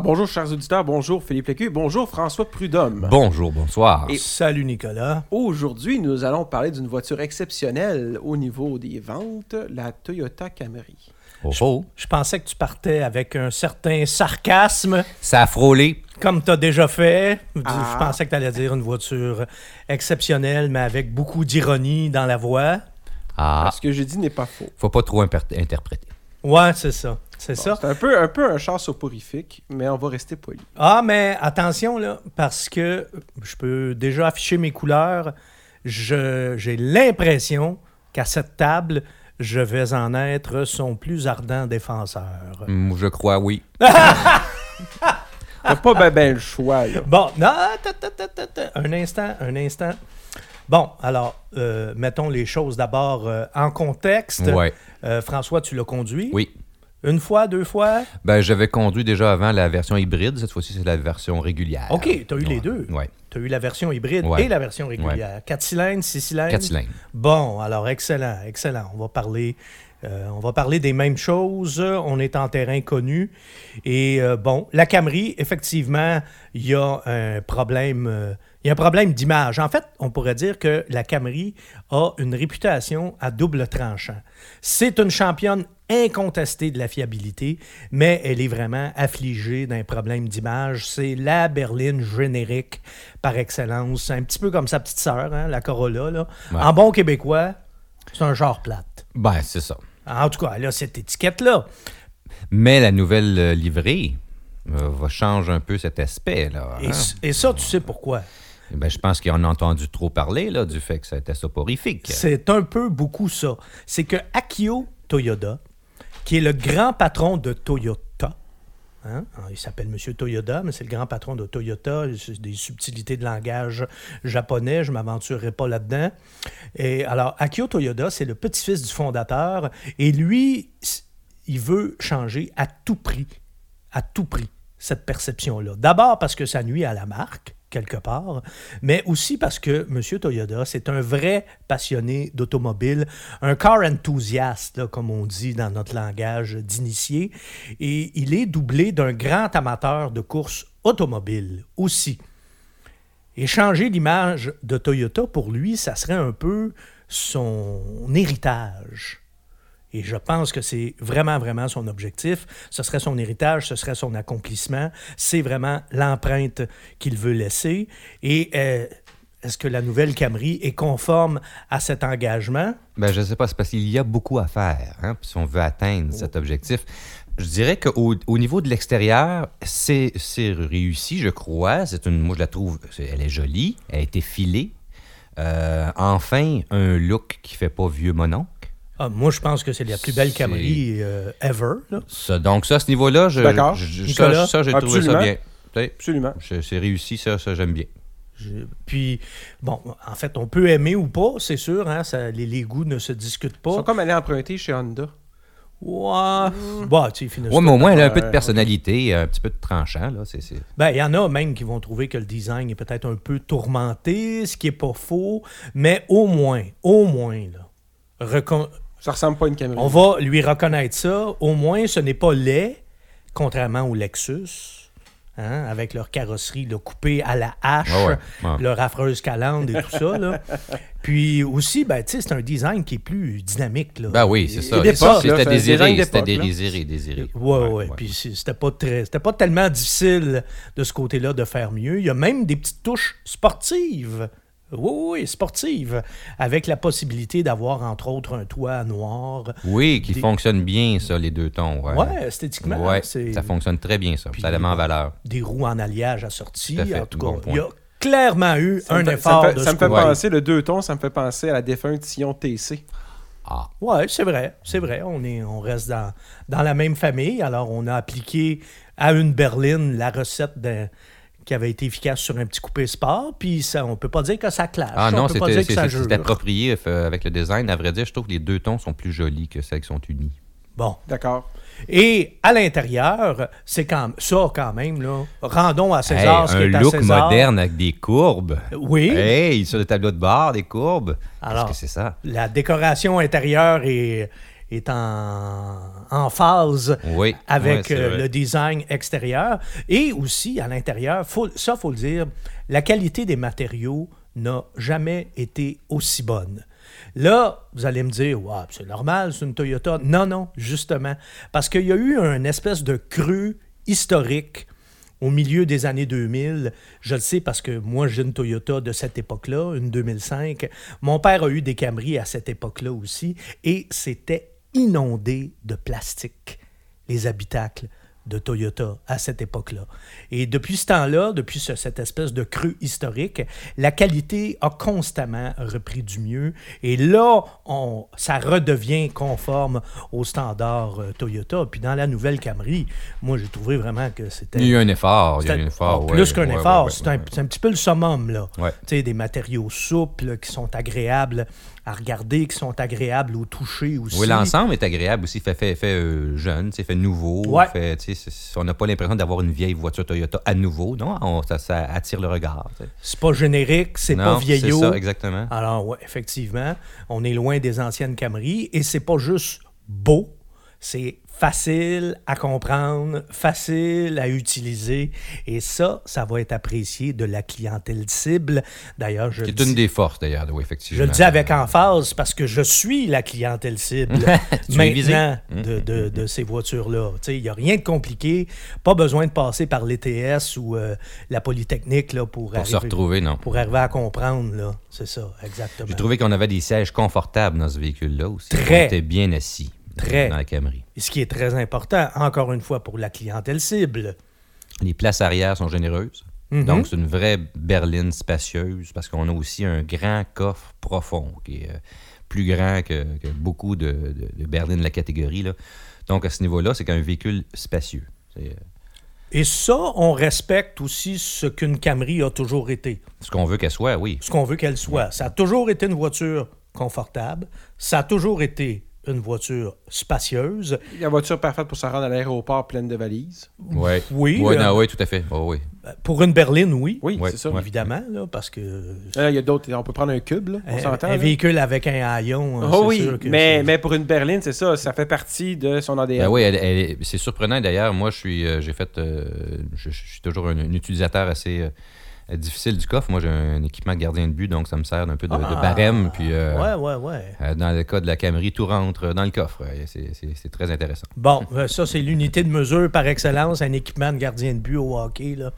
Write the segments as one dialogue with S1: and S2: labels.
S1: Alors bonjour chers auditeurs, bonjour Philippe Lécu, bonjour François Prudhomme.
S2: Bonjour, bonsoir.
S1: Et-
S3: Salut Nicolas.
S1: Aujourd'hui, nous allons parler d'une voiture exceptionnelle au niveau des ventes, la Toyota Camry.
S2: Oh, oh.
S3: Je pensais que tu partais avec un certain sarcasme,
S2: Ça a frôlé.
S3: comme tu as déjà fait.
S1: Ah.
S3: Je pensais que tu allais dire une voiture exceptionnelle, mais avec beaucoup d'ironie dans la voix.
S2: Ah,
S1: Ce que j'ai dit n'est pas faux.
S2: faut pas trop interpréter.
S3: Ouais, c'est ça. C'est ça.
S1: C'est un peu, un peu un char soporifique, mais on va rester poli.
S3: Ah, mais attention, là, parce que je peux déjà afficher mes couleurs. Je- J'ai l'impression qu'à cette table, je vais en être son plus ardent défenseur.
S2: Hum, Je crois, oui.
S1: T'as pas ben, ben le choix, là.
S3: Bon, non, ta, ta, ta, ta, ta. un instant, un instant. Bon, alors, euh, mettons les choses d'abord euh, en contexte.
S2: Ouais.
S3: Euh, François, tu l'as conduit?
S2: Oui.
S3: Une fois, deux fois?
S2: Ben, j'avais conduit déjà avant la version hybride. Cette fois-ci, c'est la version régulière.
S3: OK, t'as eu les
S2: Ouais.
S3: deux.
S2: Ouais.
S3: Tu as eu la version hybride
S2: Ouais.
S3: et la version régulière. Quatre cylindres, six cylindres?
S2: Quatre cylindres.
S3: Bon, alors excellent, excellent. On va parler, euh, on va parler des mêmes choses. On est en terrain connu. Et euh, bon, la Camry, effectivement, il y a un problème. euh, il y a un problème d'image. En fait, on pourrait dire que la Camry a une réputation à double tranchant. C'est une championne incontestée de la fiabilité, mais elle est vraiment affligée d'un problème d'image. C'est la berline générique par excellence. C'est un petit peu comme sa petite sœur, hein, la Corolla. là.
S2: Ouais.
S3: En bon québécois, c'est un genre plate.
S2: Ben, c'est ça.
S3: En tout cas, elle a cette étiquette-là.
S2: Mais la nouvelle euh, livrée euh, va changer un peu cet aspect, là.
S3: Et,
S2: hein.
S3: et ça, tu sais pourquoi?
S2: Ben, je pense qu'on a entendu trop parler, là, du fait que c'était soporifique.
S3: C'est un peu beaucoup ça. C'est que Akio Toyoda, qui est le grand patron de Toyota, hein, il s'appelle Monsieur Toyoda, mais c'est le grand patron de Toyota, des subtilités de langage japonais, je ne m'aventurerai pas là-dedans. Et alors, Akio Toyoda, c'est le petit-fils du fondateur, et lui, il veut changer à tout prix, à tout prix, cette perception-là. D'abord parce que ça nuit à la marque, quelque part, mais aussi parce que M. Toyoda, c'est un vrai passionné d'automobile, un car enthusiast, là, comme on dit dans notre langage d'initié, et il est doublé d'un grand amateur de courses automobiles aussi. Et changer l'image de Toyota, pour lui, ça serait un peu son héritage. Et je pense que c'est vraiment, vraiment son objectif. Ce serait son héritage, ce serait son accomplissement. C'est vraiment l'empreinte qu'il veut laisser. Et euh, est-ce que la nouvelle Camry est conforme à cet engagement?
S2: Ben, je sais pas, c'est parce qu'il y a beaucoup à faire, hein, si on veut atteindre cet objectif. Je dirais qu'au au niveau de l'extérieur, c'est réussi, je crois. C'est une, moi, je la trouve, elle est jolie, elle a été filée. Euh, enfin, un look qui fait pas vieux mononcle.
S3: Ah, moi, je pense que c'est la plus belle Camry euh, ever. là.
S2: Ça, donc ça, à ce niveau-là, je, ça, ça, j'ai trouvé ça bien.
S1: Absolument.
S2: C'est réussi, ça, ça j'aime bien.
S3: Je- Puis, bon, en fait, on peut aimer ou pas, c'est sûr. Hein, ça- les, les goûts ne se discutent
S1: Ils sont
S3: pas.
S1: comme allés emprunter chez Honda.
S3: Ouais. Bon, tu sais.
S2: Ouais, mais au moins, elle a un peu de
S1: Ouais,
S2: personnalité, un petit peu de tranchant. Là, c'est,
S3: Ben, il y en a même qui vont trouver que le design est peut-être un peu tourmenté, ce qui est pas faux, mais au moins, au moins, là, recon-
S1: Ça ressemble pas à une Camry.
S3: on va lui reconnaître ça. Au moins, ce n'est pas laid, contrairement au Lexus, hein, avec leur carrosserie là, coupée à la hache,
S2: Ouais, ouais, ouais.
S3: leur affreuse calandre et tout ça. Là. Puis aussi, ben, tu sais, c'est un design qui est plus dynamique. Là.
S2: Ben oui, c'est ça. C'était désiré, c'était désiré, désiré.
S3: Ouais, ouais, Puis c'était pas très, c'était pas tellement difficile de ce côté-là de faire mieux. Il y a même des petites touches sportives. Oui, oui, sportives, avec la possibilité d'avoir entre autres un toit noir.
S2: Oui, qui
S3: Des-
S2: fonctionne bien, ça, les deux tons. Ouais,
S3: Ouais, esthétiquement,
S2: Ouais,
S3: c'est
S2: ça fonctionne très bien, ça.
S3: Puis-
S2: ça la met en valeur.
S3: des roues en alliage assorties.
S2: Tout à fait,
S3: En tout
S2: bon
S3: cas, il y a clairement eu
S1: Ça
S3: un
S1: fait-
S3: effort
S1: ça me fait,
S3: de
S1: ça
S3: ce
S1: me fait
S3: côté.
S1: penser, le deux tons, ça me fait penser à la défunte Sion TC.
S2: Ah,
S3: Ouais, c'est vrai, c'est vrai. On, est, on reste dans, dans la même famille. Alors, on a appliqué à une berline la recette d'un- qui avait été efficace sur un petit coupé sport. Puis, ça, on peut pas dire que ça clash.
S2: ah
S3: on
S2: non,
S3: peut pas
S2: c'était
S3: dire que
S2: c'est- approprié euh, avec le design. À vrai dire, je trouve que les deux tons sont plus jolis que celles qui sont unies.
S3: Bon.
S1: D'accord.
S3: Et à l'intérieur, c'est quand ça quand même là. Rendons à
S2: Hey,
S3: César ce qui
S2: un
S3: est à
S2: look
S3: César.
S2: moderne avec des courbes.
S3: Oui.
S2: Hey, sur le tableau de bord, des courbes.
S3: Alors,
S2: c'est ça?
S3: La décoration intérieure est, est en, en phase
S2: Oui.
S3: avec euh, le design extérieur. Et aussi, à l'intérieur, faut, ça, faut le dire, la qualité des matériaux n'a jamais été aussi bonne. Là, vous allez me dire, ouais, c'est normal, c'est une Toyota. Non, non, justement. Parce qu'il y a eu un espèce de creux historique au milieu des années 2000. Je le sais parce que moi, j'ai une Toyota de cette époque-là, une 2005. Mon père a eu des Camry à cette époque-là aussi. Et c'était inondé de plastique, les habitacles de Toyota à cette époque-là. Et depuis ce temps-là, depuis ce- cette espèce de creux historique, la qualité a constamment repris du mieux. Et là, on, ça redevient conforme aux standards euh, Toyota. Puis dans la nouvelle Camry, moi, j'ai trouvé vraiment que c'était...
S2: Il y a eu un effort. Il y a eu un effort.
S3: oh,
S2: ouais,
S3: plus qu'un
S2: ouais,
S3: effort,
S2: ouais,
S3: c'est un, un petit peu le summum, là. Des matériaux souples qui sont agréables à regarder, qui sont agréables au toucher aussi.
S2: Oui, l'ensemble est agréable aussi. Fait, fait, fait euh, jeune, fait nouveau.
S3: Ouais.
S2: Fait, on n'a pas l'impression d'avoir une vieille voiture Toyota à nouveau. Non, on- ça, ça attire le regard.
S3: C'est pas générique, c'est pas vieillot.
S2: C'est ça, exactement.
S3: Alors, ouais, effectivement, on est loin des anciennes Camry et c'est pas juste beau, c'est facile à comprendre, facile à utiliser et ça, ça va être apprécié de la clientèle cible. D'ailleurs, je,
S2: Qui
S3: le
S2: est une
S3: dis-
S2: des forces, d'ailleurs, oui, effectivement.
S3: je le dis avec emphase parce que je suis la clientèle cible maintenant
S2: Mmh.
S3: de, de- de ces voitures-là. Tu sais, Il n'y a rien de compliqué, pas besoin de passer par l'ETS ou euh, la Polytechnique là, pour,
S2: Pour se
S3: arriver,
S2: retrouver, non.
S3: pour arriver à comprendre. là. C'est ça, exactement.
S2: J'ai trouvé qu'on avait des sièges confortables dans ce véhicule-là aussi.
S3: Très.
S2: On était bien assis.
S3: Très.
S2: Dans la Camry.
S3: Et ce qui est très important, encore une fois, pour la clientèle cible.
S2: Les places arrière sont généreuses.
S3: Mhm.
S2: Donc, c'est une vraie berline spacieuse parce qu'on a aussi un grand coffre profond qui est euh, plus grand que, que beaucoup de, de- de berlines de la catégorie. là. Donc, à ce niveau-là, c'est qu'un véhicule spacieux. Euh,
S3: Et ça, on respecte aussi ce qu'une Camry a toujours été,
S2: ce qu'on veut qu'elle soit, oui.
S3: ce qu'on veut qu'elle soit. Ça a toujours été une voiture confortable, ça a toujours été une voiture spacieuse.
S1: La voiture parfaite pour se rendre à l'aéroport pleine de valises.
S2: Ouais.
S3: Oui,
S2: Ouais,
S3: euh,
S2: non, oui, tout à fait. Oh, oui.
S3: Pour une berline, oui.
S1: Oui,
S2: Ouais,
S1: c'est ça.
S2: ouais.
S3: Évidemment, là, parce que
S1: Là, il y a d'autres. On peut prendre un cube, là. On
S3: un,
S1: s'entend.
S3: un
S1: là?
S3: véhicule avec un haillon, hein,
S1: Oh oui,
S3: sûr que
S1: mais, mais pour une berline, c'est ça. Ça fait partie de son ADN.
S2: Ben oui, elle- elle est- c'est surprenant d'ailleurs. Moi, je suis, euh, j'ai fait, euh, je, je suis toujours un, un utilisateur assez euh, difficile du coffre. Moi, j'ai un équipement de gardien de but, donc ça me sert d'un peu de, de
S3: Ah,
S2: barème. Puis, euh,
S3: Ouais, ouais, ouais.
S2: euh, dans le cas de la Camry, tout rentre dans le coffre. Euh, C'est, très intéressant.
S3: Bon, euh, ça, c'est l'unité de mesure par excellence, un équipement de gardien de but au hockey. Là.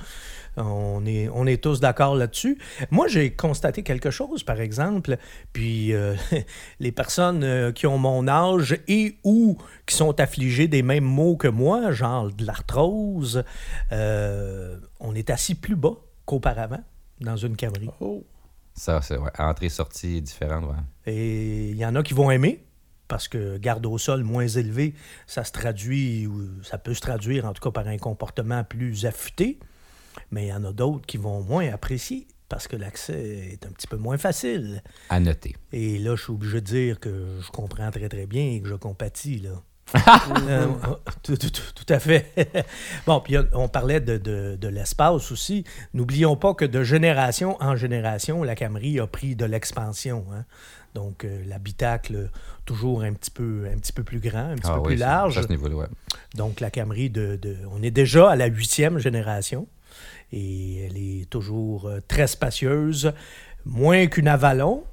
S3: On, est, on est tous d'accord là-dessus. Moi, j'ai constaté quelque chose, par exemple, puis euh, les personnes euh, qui ont mon âge et ou qui sont affligées des mêmes maux que moi, genre de l'arthrose, euh, on est assis plus bas qu'auparavant dans une Camry.
S1: Oh.
S2: Ça, c'est ouais, entrée-sortie différente. ouais.
S3: Et il y en a qui vont aimer parce que garde au sol moins élevé, ça se traduit ou ça peut se traduire en tout cas par un comportement plus affûté. Mais il y en a d'autres qui vont moins apprécier parce que l'accès est un petit peu moins facile.
S2: À noter.
S3: Et là, je suis obligé de dire que je comprends très très bien et que je compatis là. Euh, tout, tout- tout- tout à fait. bon, puis on- on parlait de, de- de l'espace aussi. N'oublions pas que de génération en génération, la Camry a pris de l'expansion. hein. Donc, euh, l'habitacle, toujours un petit, peu, un petit peu plus grand, un petit
S2: Ah
S3: peu
S2: oui,
S3: plus large.
S2: À ce niveau-là, ouais.
S3: Donc, la Camry, de, de- on est déjà à la huitième génération et elle est toujours euh, très spacieuse, moins qu'une Avalon,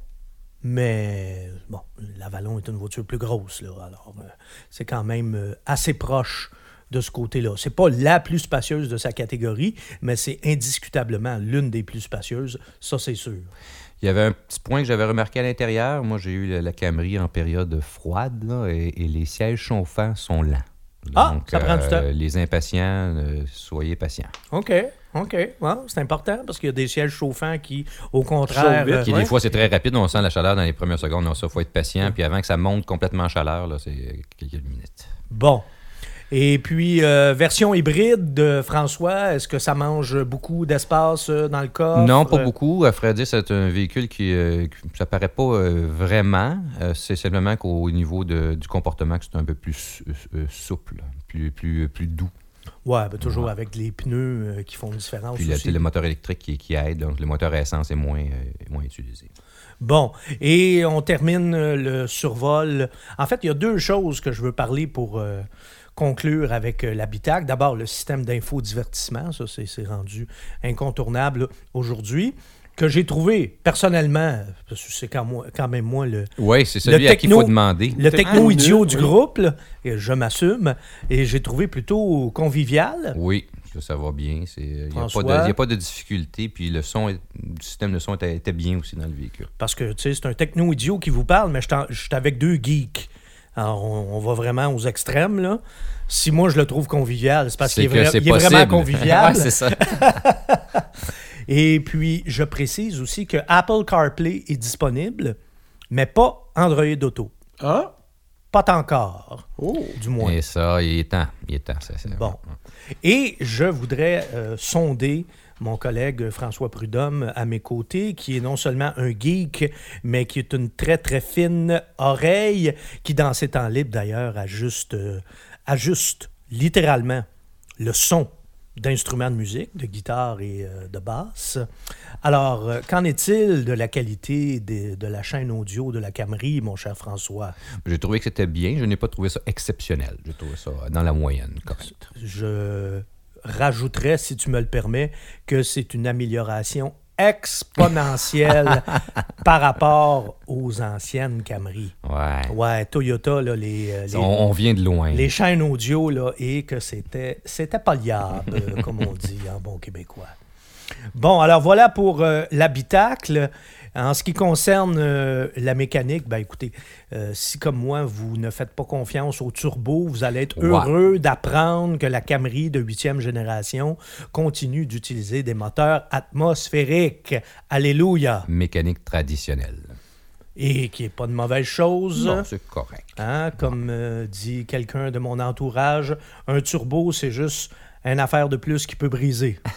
S3: mais bon, l'Avalon est une voiture plus grosse, alors euh, c'est quand même euh, assez proche de ce côté-là. C'est pas la plus spacieuse de sa catégorie, mais c'est indiscutablement l'une des plus spacieuses, ça c'est sûr.
S2: Il y avait un petit point que j'avais remarqué à l'intérieur. Moi, j'ai eu la, Camry en période froide et les sièges chauffants sont lents.
S3: Ah, ça prend du temps.
S2: Les impatients, euh, soyez patients.
S3: OK, OK. C'est important parce qu'il y a des sièges chauffants qui, au contraire...
S1: vite.
S3: euh,
S2: Qui,
S3: ouais.
S2: des fois, c'est très rapide. On sent la chaleur dans les premières secondes. Donc, ça, il faut être patient. Puis avant que ça monte complètement en chaleur, là, c'est quelques minutes.
S3: Bon. Et puis, euh, version hybride de François, est-ce que ça mange beaucoup d'espace euh, dans le coffre?
S2: Non, pas beaucoup. À vrai dire, c'est un véhicule qui, euh, ça paraît pas euh, vraiment. C'est simplement qu'au niveau de- du comportement, c'est un peu plus souple, plus, plus, plus doux.
S3: Ouais, ben, toujours
S2: Ouais.
S3: avec les pneus qui font une différence
S2: Puis le,
S3: aussi.
S2: le moteur électrique qui, qui aide, donc le moteur à essence est moins, moins utilisé.
S3: Bon, et on termine le survol. En fait, il y a deux choses que je veux parler pour conclure avec euh, l'habitacle. D'abord, le système d'infodivertissement, ça c'est c'est rendu incontournable aujourd'hui, que j'ai trouvé personnellement, parce que c'est quand, moi- quand même moi le,
S2: Oui, c'est celui à qui il
S3: techno-
S2: faut demander.
S3: le
S1: Techno
S3: techno-idiot du
S1: oui.
S3: groupe, là, et je m'assume, et j'ai trouvé plutôt convivial.
S2: Oui, ça, ça va bien. Il n'y a, pas de- il y a pas de difficulté. Puis le son, est- le système de son était, était bien aussi dans le véhicule.
S3: Parce que, tu sais, c'est un techno-idiot qui vous parle, mais je suis avec deux geeks. Alors, on, on va vraiment aux extrêmes, là. Si moi, je le trouve convivial, c'est parce qu'il est,
S2: que
S3: vra-
S2: c'est
S3: il est vraiment convivial.
S2: Ouais, c'est ça.
S3: Et puis, je précise aussi que Apple CarPlay est disponible, mais pas Android Auto.
S1: Ah?
S3: Pas encore,
S1: Oh!
S3: du moins.
S2: Et ça, il est temps. Il est temps. ça, c'est-
S3: Bon. Et je voudrais euh, sonder mon collègue François Prudhomme à mes côtés, qui est non seulement un geek, mais qui est une très, très fine oreille, qui, dans ses temps libres, d'ailleurs, ajuste, euh, ajuste littéralement le son d'instruments de musique, de guitare et euh, de basse. Alors, euh, qu'en est-il de la qualité des- de la chaîne audio de la Camerie, mon cher François?
S2: J'ai trouvé que c'était bien. Je n'ai pas trouvé ça exceptionnel. J'ai trouvé ça dans la moyenne, correct.
S3: je rajouterais, si tu me le permets, que c'est une amélioration exponentielle par rapport aux anciennes Camry.
S2: Ouais.
S3: Ouais, Toyota, là, les, euh, les,
S2: On, on vient de loin.
S3: les chaînes audio, là, et que c'était, c'était pas liable, euh, comme on dit en bon québécois. Bon, alors voilà pour euh, l'habitacle. En ce qui concerne euh, la mécanique, ben écoutez, euh, si comme moi, vous ne faites pas confiance au turbo, vous allez être heureux d'apprendre que la Camry de huitième génération continue d'utiliser des moteurs atmosphériques. Alléluia!
S2: Mécanique traditionnelle.
S3: Et qui n'est pas de mauvaise chose.
S2: Non, c'est correct.
S3: Hein, comme euh, dit quelqu'un de mon entourage, un turbo, c'est juste une affaire de plus qui peut briser.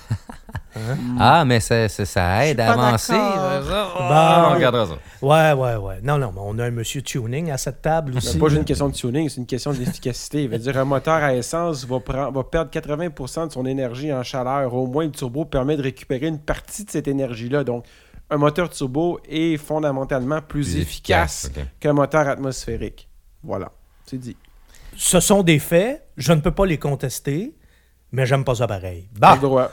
S2: Ah, mais ça, ça, ça aide à avancer. ça. Oh,
S3: Bon.
S2: on regardera ça.
S3: Ouais, ouais, ouais. Non, non, mais on a un monsieur tuning à cette table aussi.
S1: C'est pas juste une question de tuning, c'est une question d'efficacité. Il veut dire un moteur à essence va, prendre- va perdre 80% de son énergie en chaleur. Au moins, le turbo permet de récupérer une partie de cette énergie-là. Donc, un moteur turbo est fondamentalement plus,
S2: Plus
S1: efficace, qu'un moteur atmosphérique. Voilà, c'est dit.
S3: Ce sont des faits, je ne peux pas les contester, mais j'aime pas ça pareil.
S1: Droit.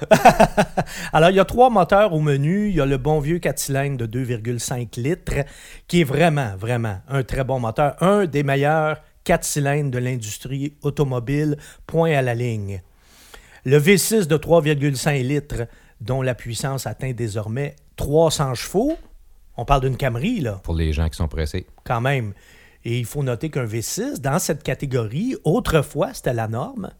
S3: alors il y a trois moteurs au menu. Il y a le bon vieux 4 cylindres de 2,5 litres, qui est vraiment, vraiment un très bon moteur. Un des meilleurs 4 cylindres de l'industrie automobile, point à la ligne. Le V6 de 3,5 litres, dont la puissance atteint désormais 300 chevaux. On parle d'une Camry, là,
S2: Pour les gens qui sont pressés.
S3: quand même. Et il faut noter qu'un V6, dans cette catégorie, autrefois, c'était la norme.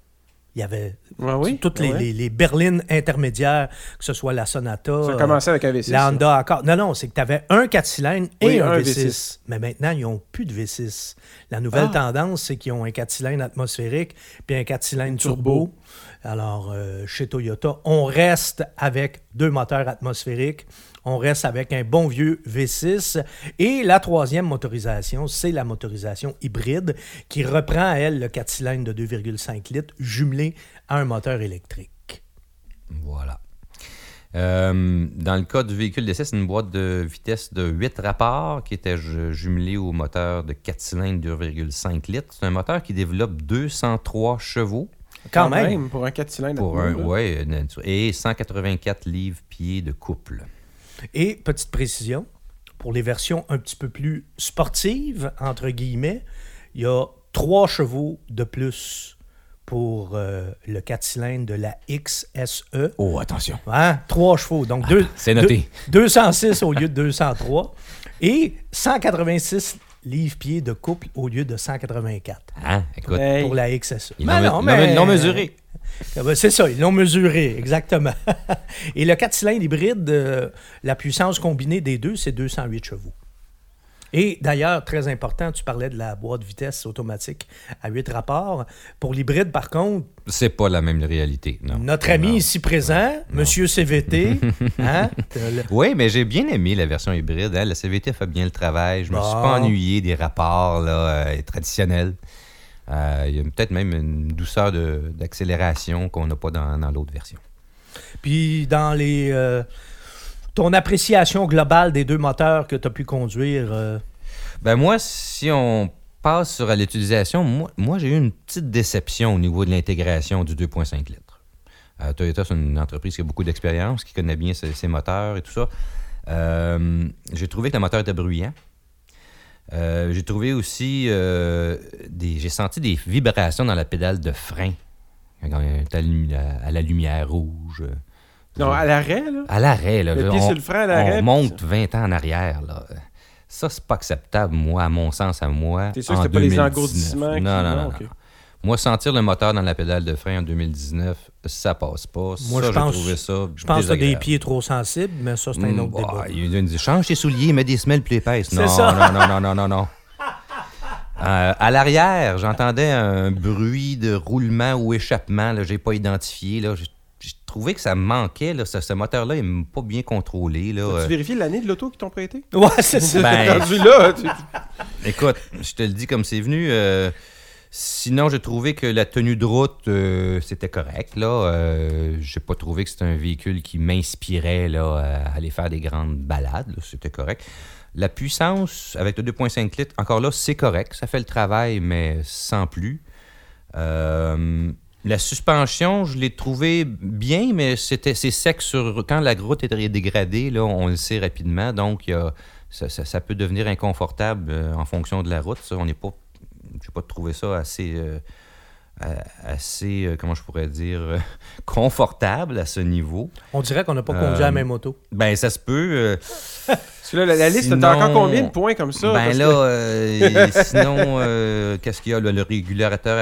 S3: Il y avait
S1: Ah oui?
S3: toutes les,
S1: ouais?
S3: les- les berlines intermédiaires, que ce soit la Sonata,
S1: Ça a
S3: euh,
S1: commencé avec un V6.
S3: la Honda Accord. Non, non, c'est que tu avais un 4 cylindres et
S1: Oui,
S3: un,
S1: un
S3: V6.
S1: V6.
S3: Mais maintenant, ils n'ont plus de V6. La nouvelle
S1: Ah.
S3: tendance, c'est qu'ils ont un 4 cylindres atmosphérique puis un 4 cylindres turbo.
S1: Turbo.
S3: Alors, euh, chez Toyota, on reste avec deux moteurs atmosphériques. On reste avec un bon vieux V6. Et la troisième motorisation, c'est la motorisation hybride qui reprend, elle, le 4 cylindres de 2,5 litres jumelé à un moteur électrique.
S2: Voilà. Euh, dans le cas du véhicule d'essai, c'est une boîte de vitesse de 8 rapports qui était ju- jumelée au moteur de 4 cylindres 2,5 litres. C'est un moteur qui développe 203 chevaux
S3: Quand, même.
S1: Pour un 4 cylindres.
S2: pour un, ouais, et 184 livres-pieds de couple.
S3: Et petite précision, pour les versions un petit peu plus sportives, entre guillemets, il y a trois chevaux de plus pour euh, le 4 cylindres de la XSE.
S2: Oh, attention.
S3: Hein? Trois chevaux, donc deux,
S2: c'est noté.
S3: deux- 206 au lieu de 203 et 186 livres-pieds de couple au lieu de 184
S2: Hein? Écoute,
S1: Hey.
S3: pour la XSE.
S2: ils
S3: Ben
S2: l'ont
S3: non,
S2: ils
S3: mais-
S2: l'ont mesuré.
S3: Ah ben, C'est ça, ils l'ont mesuré, exactement. Et le 4 cylindres hybride, euh, la puissance combinée des deux, c'est 208 chevaux. Et d'ailleurs, très important, tu parlais de la boîte de vitesse automatique à 8 rapports. Pour l'hybride, par contre,
S2: C'est pas la même réalité. Non.
S3: notre ami
S2: Non.
S3: ici présent, Monsieur CVT, hein, le-
S2: Oui, mais j'ai bien aimé la version hybride. hein. La CVT fait bien le travail. Je me suis pas ennuyé des rapports là, euh, traditionnels. Euh, il y a peut-être même une douceur d'accélération qu'on n'a pas dans, dans l'autre version.
S3: Puis dans les. euh, ton appréciation globale des deux moteurs que tu as pu conduire. euh,
S2: Ben moi, si on passe sur l'utilisation, moi, moi j'ai eu une petite déception au niveau de l'intégration du 2.5 litres. Euh, Toyota, c'est une entreprise qui a beaucoup d'expérience, qui connaît bien ses, ses moteurs et tout ça. J'ai trouvé que le moteur était bruyant. Euh, j'ai trouvé aussi euh, des. J'ai senti des vibrations dans la pédale de frein. Quand on est à, la lumière rouge.
S1: Non, à l'arrêt, là.
S2: À l'arrêt, là.
S1: Le pied
S2: on,
S1: sur le frein à l'arrêt,
S2: on monte 20 ans en arrière, là. Ça, c'est pas acceptable, moi, à mon sens, à moi.
S1: T'es sûr que
S2: en
S1: c'était pas les
S2: 2019.
S1: engourdissements
S2: Non, non, non.
S1: non.
S2: Moi, sentir le moteur dans la pédale de frein en 2019, ça passe pas.
S3: Moi,
S2: ça,
S3: je pense-
S2: j'ai trouvé ça
S3: Je pense que tu as des pieds trop sensibles, mais ça, c'est un
S2: Mm,
S3: autre
S2: bah,
S3: débat.
S2: il dit, change tes souliers, mets des semelles plus épaisses. Non,
S3: ça.
S2: non, non, non, non, non, non. Euh, à l'arrière, j'entendais un bruit de roulement ou échappement. Là, j'ai pas identifié. Là. Trouvé que ça me manquait. Là. Ce, ce moteur-là, il n'est pas bien contrôlé. Là.
S1: As-tu
S2: Euh,
S1: vérifié l'année de l'auto qu'ils t'ont prêté?
S3: Ouais, c'est ça.
S2: Ben-
S1: Rendu là, tu-
S2: Écoute, je te le dis comme c'est venu. euh, sinon, j'ai trouvé que la tenue de route, euh, c'était correct. Là, euh, j'ai pas trouvé que c'était un véhicule qui m'inspirait à aller faire des grandes balades. C'était correct. La puissance avec le 2.5 litres, encore là, c'est correct. Ça fait le travail, mais sans plus. Euh, la suspension, je l'ai trouvé bien, mais c'était c'est sec sur quand la route est dégradée, là, on le sait rapidement. Donc, ça, peut devenir inconfortable euh, en fonction de la route. On n'est pas, j'ai pas trouvé ça assez, euh, assez, euh, comment je pourrais dire, euh, confortable à ce niveau.
S3: On dirait qu'on n'a pas conduit
S2: Euh,
S3: la même auto.
S2: Ben, ça se peut. euh,
S1: Parce que là, la, la liste,
S2: Sinon-
S1: t'as encore combien de points comme ça?
S2: Ben là,
S1: que-
S2: euh, sinon, euh, qu'est-ce qu'il y a? là? le régulateur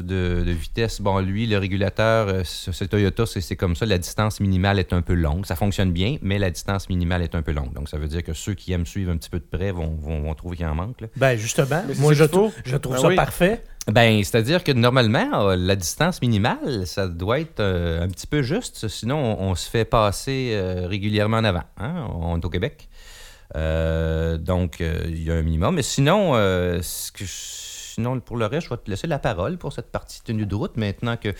S2: de, de vitesse. Bon, lui, le régulateur, euh, ce ce Toyota, c'est c'est comme ça. La distance minimale est un peu longue. Ça fonctionne bien, mais la distance minimale est un peu longue. Donc, ça veut dire que ceux qui aiment suivre un petit peu de près vont, vont, vont trouver qu'il en manque. là.
S3: Ben, justement,
S1: c'est
S3: moi,
S1: ça
S3: je,
S1: qu'il faut.
S3: trou- je trouve
S1: Ben
S3: ça
S1: oui.
S3: parfait.
S2: Ben, c'est-à-dire que normalement, euh, la distance minimale, ça doit être euh, un petit peu juste. Sinon, on, on se fait passer euh, régulièrement en avant. hein. On est au Québec. Euh, donc, euh, il y a un minimum. Mais sinon, euh, ce que je- sinon, pour le reste, je vais te laisser la parole pour cette partie tenue de route. Maintenant que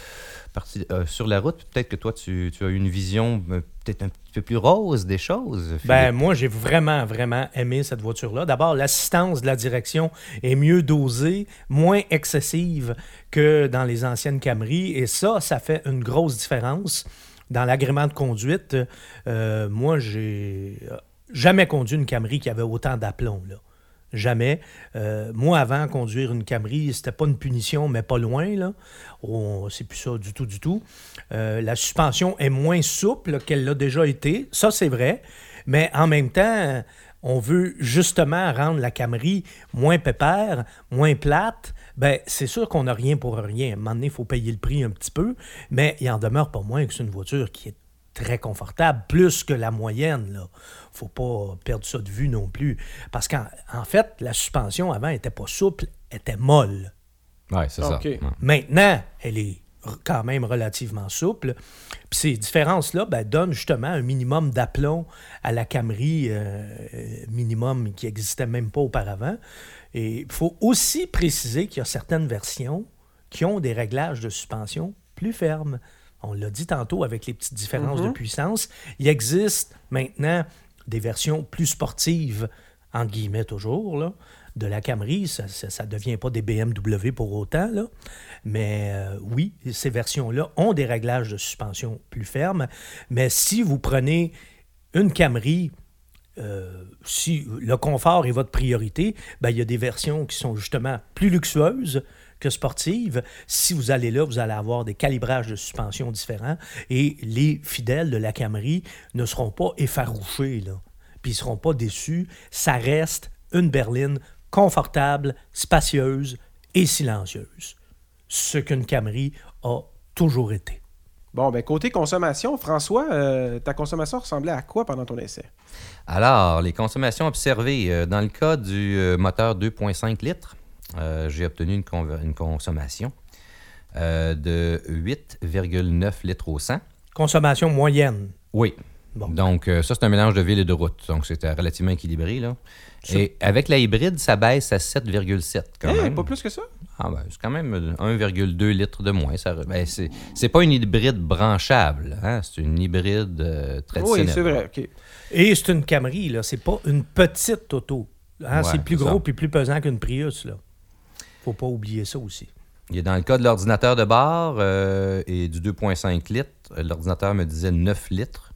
S2: partie, euh, sur la route, peut-être que toi, tu, tu as une vision euh, peut-être un petit peu plus rose des choses.
S3: Ben, moi, j'ai vraiment, vraiment aimé cette voiture-là. D'abord, l'assistance de la direction est mieux dosée, moins excessive que dans les anciennes Camry. Et ça, ça fait une grosse différence. Dans l'agrément de conduite, euh, moi, j'ai euh, jamais conduit une Camry qui avait autant d'aplomb. Là. Jamais. Euh, moi, avant, conduire une Camry, c'était pas une punition, mais pas loin. Là. On- c'est plus ça du tout, du tout. Euh, la suspension est moins souple qu'elle l'a déjà été. Ça, c'est vrai. Mais en même temps, on veut justement rendre la Camry moins pépère, moins plate. Ben, c'est sûr qu'on n'a rien pour rien. À un moment donné, il faut payer le prix un petit peu, mais il en demeure pas moins que c'est une voiture qui est très confortable, plus que la moyenne. Là. faut pas perdre ça de vue non plus. Parce qu'en en fait, la suspension avant était pas souple, elle était molle.
S2: Ouais, c'est ça. Ouais.
S3: Maintenant, elle est quand même relativement souple. Puis ces différences-là ben, donnent justement un minimum d'aplomb à la Camry, euh, minimum qui n'existait même pas auparavant. Et il faut aussi préciser qu'il y a certaines versions qui ont des réglages de suspension plus fermes. On l'a dit tantôt avec les petites différences de puissance. Il existe maintenant des versions plus sportives, en guillemets toujours, là, de la Camry. Ça ne devient pas des BMW pour autant, là. mais euh, oui, ces versions-là ont des réglages de suspension plus fermes. Mais si vous prenez une Camry euh, si le confort est votre priorité, ben, il y a des versions qui sont justement plus luxueuses que sportives. Si vous allez là, vous allez avoir des calibrages de suspension différents et les fidèles de la Camry ne seront pas effarouchés, là. puis ils ne seront pas déçus. Ça reste une berline confortable, spacieuse et silencieuse. Ce qu'une Camry a toujours été.
S1: Bon, ben côté consommation, François, euh, ta consommation ressemblait à quoi pendant ton essai?
S2: Alors, les consommations observées. euh, dans le cas du euh, moteur 2.5 litres, j'ai obtenu une, consommation euh, de 8,9 litres au 100.
S3: Consommation moyenne.
S2: Oui.
S3: Bon.
S2: Donc, euh, ça, c'est un mélange de ville et de route. Donc, c'était relativement équilibré. Là. Et avec la hybride, ça baisse à 7,7 quand
S1: Eh,
S2: même.
S1: pas plus que ça?
S2: Ah ben, c'est quand même euh, 1,2 litres de moins. Ça, ben, c'est, c'est pas une hybride branchable. Hein? C'est une hybride euh, traditionnelle.
S1: Oui, c'est vrai. OK.
S3: Et c'est une Camry, là. C'est pas une petite auto. Hein,
S2: Ouais,
S3: c'est plus gros puis plus pesant qu'une Prius, là. Faut pas oublier ça aussi.
S2: Et dans le cas de l'ordinateur de bord euh, et du 2,5 litres, l'ordinateur me disait 9 litres,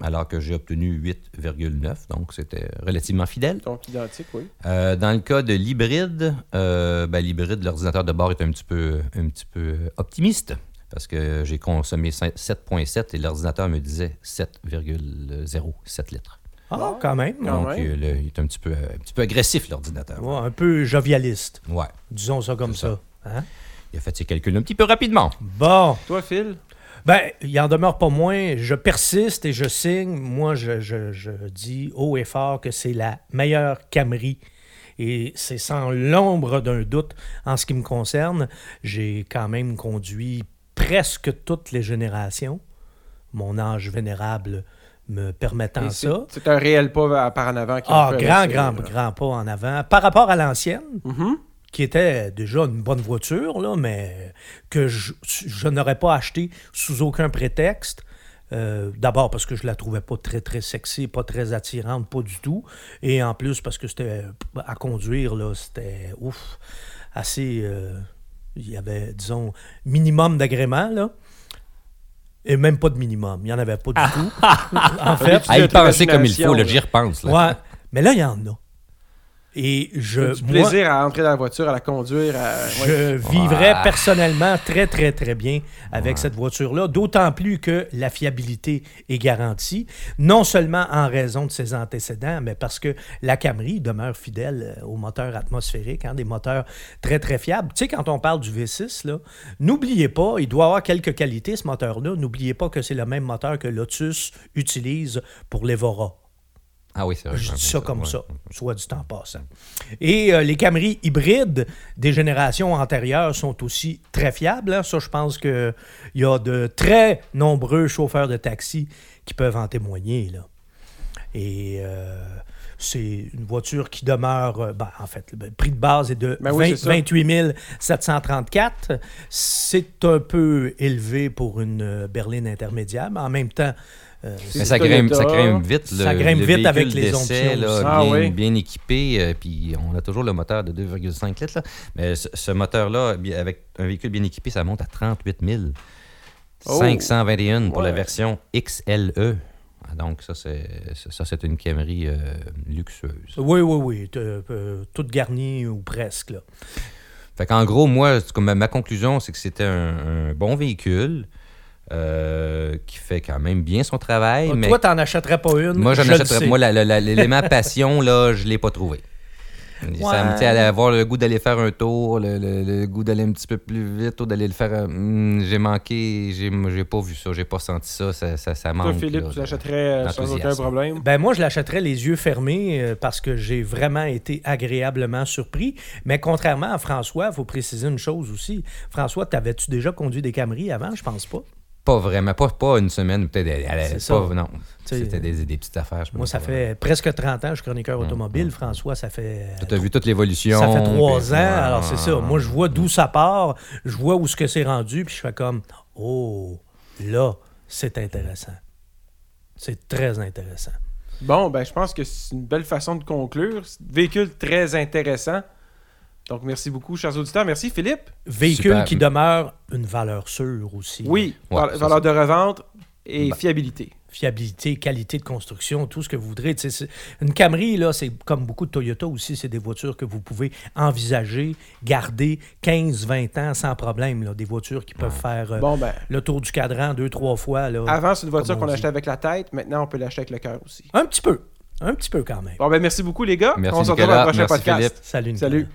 S2: alors que j'ai obtenu 8,9. Donc, c'était relativement fidèle.
S1: Donc, identique, oui.
S2: Euh, dans le cas de l'hybride, euh, ben, l'hybride, l'ordinateur de bord est un petit peu, un petit peu optimiste parce que j'ai consommé 7,7 et l'ordinateur me disait 7,07 litres.
S3: Ah, quand même.
S1: Quand
S2: Donc,
S1: même.
S2: euh, le- il est un petit peu, un petit peu agressif, l'ordinateur.
S3: Ouais, un peu jovialiste.
S2: Ouais.
S3: Disons ça comme ça. Hein?
S2: Il a fait ses calculs un petit peu rapidement.
S3: Bon.
S1: Toi, Phil?
S3: Ben, il en demeure pas moins. Je persiste et je signe. Moi, je, je- je dis haut et fort que c'est la meilleure Camry. Et c'est sans l'ombre d'un doute en ce qui me concerne. J'ai quand même conduit presque toutes les générations. Mon âge vénérable me permettant
S1: Et
S3: ça.
S1: C'est un réel pas à- par en avant. qui
S3: Ah, grand, grand,
S1: là.
S3: grand pas en avant. Par rapport à l'ancienne,
S1: Mhm.
S3: qui était déjà une bonne voiture, là, mais que je, je n'aurais pas acheté sous aucun prétexte. Euh, D'abord parce que je la trouvais pas très très sexy, pas très attirante, pas du tout. Et en plus parce que c'était à conduire, là, c'était ouf, assez. euh, il y avait, disons, minimum d'agrément, là. Et même pas de minimum. Il n'y en avait pas du tout. en fait.
S2: À y penser comme il faut, là. j'y repense. là.
S3: Ouais. Mais là, il y en a. Et je.
S1: du
S3: moi-
S1: plaisir à entrer dans la voiture, à la conduire. À... ouais.
S3: Je vivrais
S2: Ouais.
S3: personnellement très, très, très bien avec cette voiture-là, d'autant plus que la fiabilité est garantie, non seulement en raison de ses antécédents, mais parce que la Camry demeure fidèle euh, aux moteurs atmosphériques, hein, des moteurs très, très fiables. Tu sais, quand on parle du V6, là, n'oubliez pas, il doit avoir quelques qualités, ce moteur-là. N'oubliez pas que c'est le même moteur que Lotus utilise pour l'Evora.
S2: Ah oui, c'est vrai.
S3: Je dis ça comme
S2: ouais.
S3: ça, soit du temps passant. Et euh, les Camry hybrides des générations antérieures sont aussi très fiables. hein. Ça, je pense qu'il y a de très nombreux chauffeurs de taxi qui peuvent en témoigner. Là. Et euh, c'est une voiture qui demeure, euh, ben, en fait, le prix de base est de
S1: Ben oui,
S3: 20
S1: c'est ça.
S3: 28 734. C'est un peu élevé pour une berline intermédiaire, mais en même temps, euh,
S2: Mais ça grimpe, ça grimpe vite. Le,
S3: Ça grimpe
S2: le
S3: vite avec
S2: véhicule
S3: les options
S2: là.
S1: Ah
S2: bien,
S1: oui.
S2: bien équipé. euh, puis on a toujours le moteur de 2,5 litres. là. Mais ce, ce moteur-là, avec un véhicule bien équipé, ça monte à 38 000.
S1: Oh.
S2: 521 pour la version XLE. Donc, ça, c'est ça, c'est une Camry euh, luxueuse.
S3: Oui, oui, oui. toute garnie ou presque. Là.
S2: Fait qu'en gros, moi, ma, ma conclusion, c'est que c'était un, un bon véhicule euh, qui fait quand même bien son travail. mais
S3: Toi, t'en achèterais pas une.
S2: Moi, j'en
S3: je
S2: achèterais. Moi, l'élément passion, là, je l'ai pas trouvé. Ça me tient à avoir le goût d'aller faire un tour, le, le- le goût d'aller un petit peu plus vite ou d'aller le faire. euh, hmm, j'ai manqué, j'ai j'ai pas vu ça, j'ai pas senti ça, ça, ça, ça manque.
S1: Toi, Philippe,
S2: là,
S1: tu l'achèterais euh, sans aucun problème?
S3: Ben moi, je l'achèterais les yeux fermés parce que j'ai vraiment été agréablement surpris. Mais contrairement à François, il faut préciser une chose aussi. François, t'avais-tu déjà conduit des Camry avant? Je pense pas.
S2: Pas vraiment, pas, pas une semaine, peut-être. pas-
S3: ça.
S2: Non, c'était des, des petites affaires. je
S3: Moi, ça fait presque 30 ans que je suis chroniqueur
S2: Mm,
S3: automobile.
S2: mm,
S3: François, ça fait...
S2: Tu as vu toute l'évolution.
S3: Ça fait trois ans,
S2: ouais,
S3: alors c'est ça. Moi, je vois d'où ça part, je vois où ce que c'est rendu, puis je fais comme, oh, là, c'est intéressant. C'est très intéressant.
S1: Bon, ben, je pense que c'est une belle façon de conclure. C'est un Véhicule très intéressant. Donc, merci beaucoup, chers auditeurs. Merci, Philippe.
S3: Véhicule
S2: Super.
S3: qui demeure une valeur sûre aussi.
S1: Oui,
S2: Ouais,
S1: val-
S2: c'est
S1: valeur
S2: ça.
S1: de revente et
S2: Ben.
S1: fiabilité.
S3: Fiabilité, qualité de construction, tout ce que vous voudrez. Une Camry, là, c'est comme beaucoup de Toyota aussi, c'est des voitures que vous pouvez envisager, garder 15-20 ans sans problème. Là. Des voitures qui peuvent faire euh,
S1: Bon, ben,
S3: le tour du cadran deux, trois fois. Là.
S1: avant, c'est une voiture qu'on achetait avec la tête. Maintenant, on peut l'acheter avec le cœur aussi.
S3: Un petit peu. Un petit peu quand même.
S1: Bon, ben, merci beaucoup, les gars.
S2: Merci,
S1: on se retrouve dans le prochain
S2: Merci,
S1: podcast.
S2: Philippe.
S3: Salut, Nicolas.
S1: Salut.